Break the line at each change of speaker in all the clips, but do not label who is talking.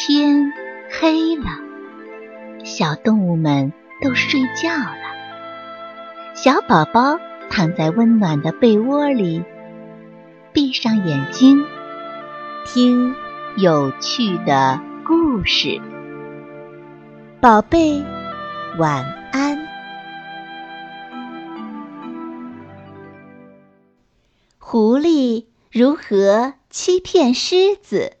天黑了，小动物们都睡觉了。小宝宝躺在温暖的被窝里，闭上眼睛，听有趣的故事。宝贝，晚安。狐狸如何欺骗狮子？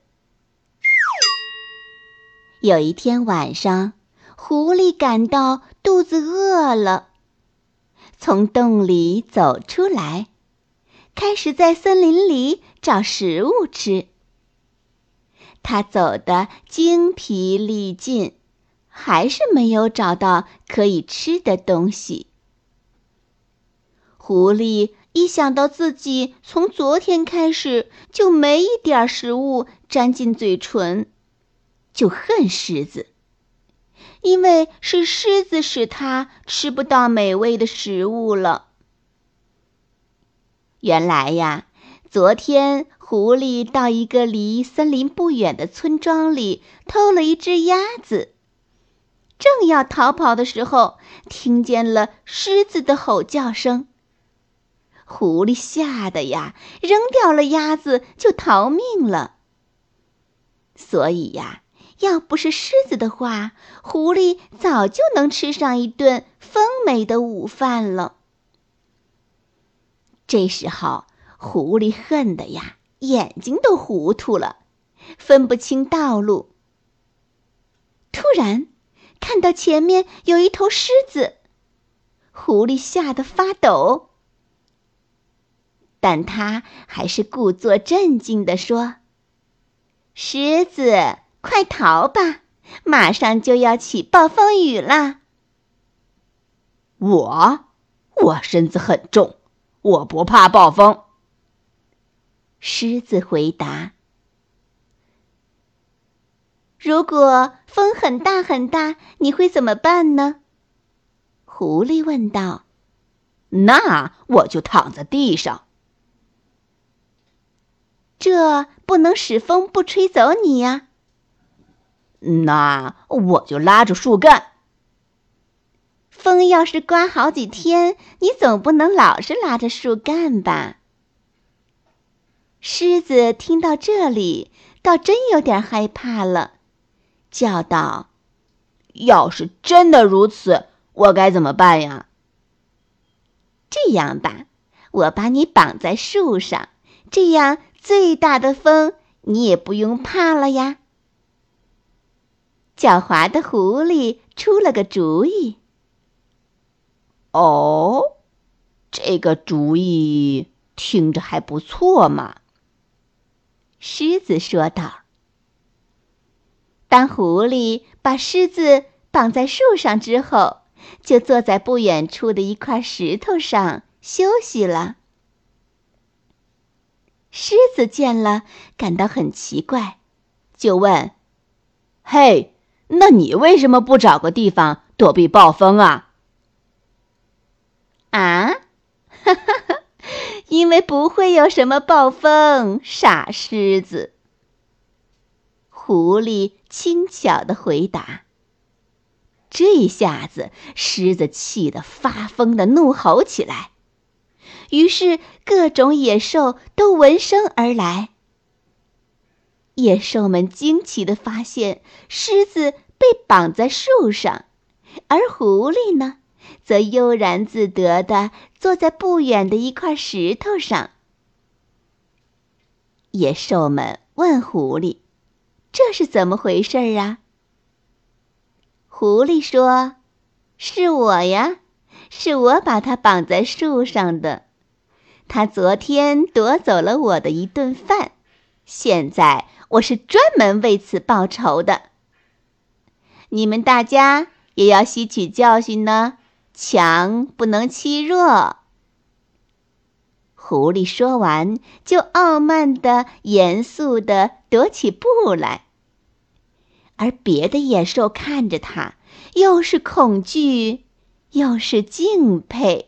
有一天晚上，狐狸感到肚子饿了，从洞里走出来，开始在森林里找食物吃。他走得精疲力尽，还是没有找到可以吃的东西。狐狸一想到自己从昨天开始就没一点食物沾进嘴唇，就恨狮子，因为是狮子使他吃不到美味的食物了。原来呀，昨天狐狸到一个离森林不远的村庄里偷了一只鸭子，正要逃跑的时候，听见了狮子的吼叫声。狐狸吓得呀，扔掉了鸭子就逃命了。所以呀。要不是狮子的话，狐狸早就能吃上一顿丰美的午饭了。这时候，狐狸恨得呀，眼睛都糊涂了，分不清道路。突然，看到前面有一头狮子，狐狸吓得发抖，但他还是故作镇静地说：“狮子。”快逃吧！马上就要起暴风雨了。
我，我身子很重，我不怕暴风。
狮子回答：“如果风很大很大，你会怎么办呢？”狐狸问道。
“那我就躺在地上。”
这不能使风不吹走你呀。
那我就拉着树干。
风要是刮好几天，你总不能老是拉着树干吧？狮子听到这里，倒真有点害怕了，叫道：“
要是真的如此，我该怎么办呀？”
这样吧，我把你绑在树上，这样最大的风你也不用怕了呀。狡猾的狐狸出了个主意。
哦，这个主意听着还不错嘛。
狮子说道。当狐狸把狮子绑在树上之后，就坐在不远处的一块石头上休息了。狮子见了，感到很奇怪，就问：“
嘿？”那你为什么不找个地方躲避暴风啊？
啊，哈哈哈！因为不会有什么暴风，傻狮子。狐狸轻巧的回答。这一下子，狮子气得发疯的怒吼起来，于是各种野兽都闻声而来。野兽们惊奇的发现，狮子被绑在树上，而狐狸呢，则悠然自得的坐在不远的一块石头上。野兽们问狐狸：“这是怎么回事儿啊？”狐狸说：“是我呀，是我把它绑在树上的。他昨天夺走了我的一顿饭，现在。”我是专门为此报仇的。你们大家也要吸取教训呢，强不能欺弱。狐狸说完，就傲慢的、严肃的踱起步来，而别的野兽看着他，又是恐惧，又是敬佩。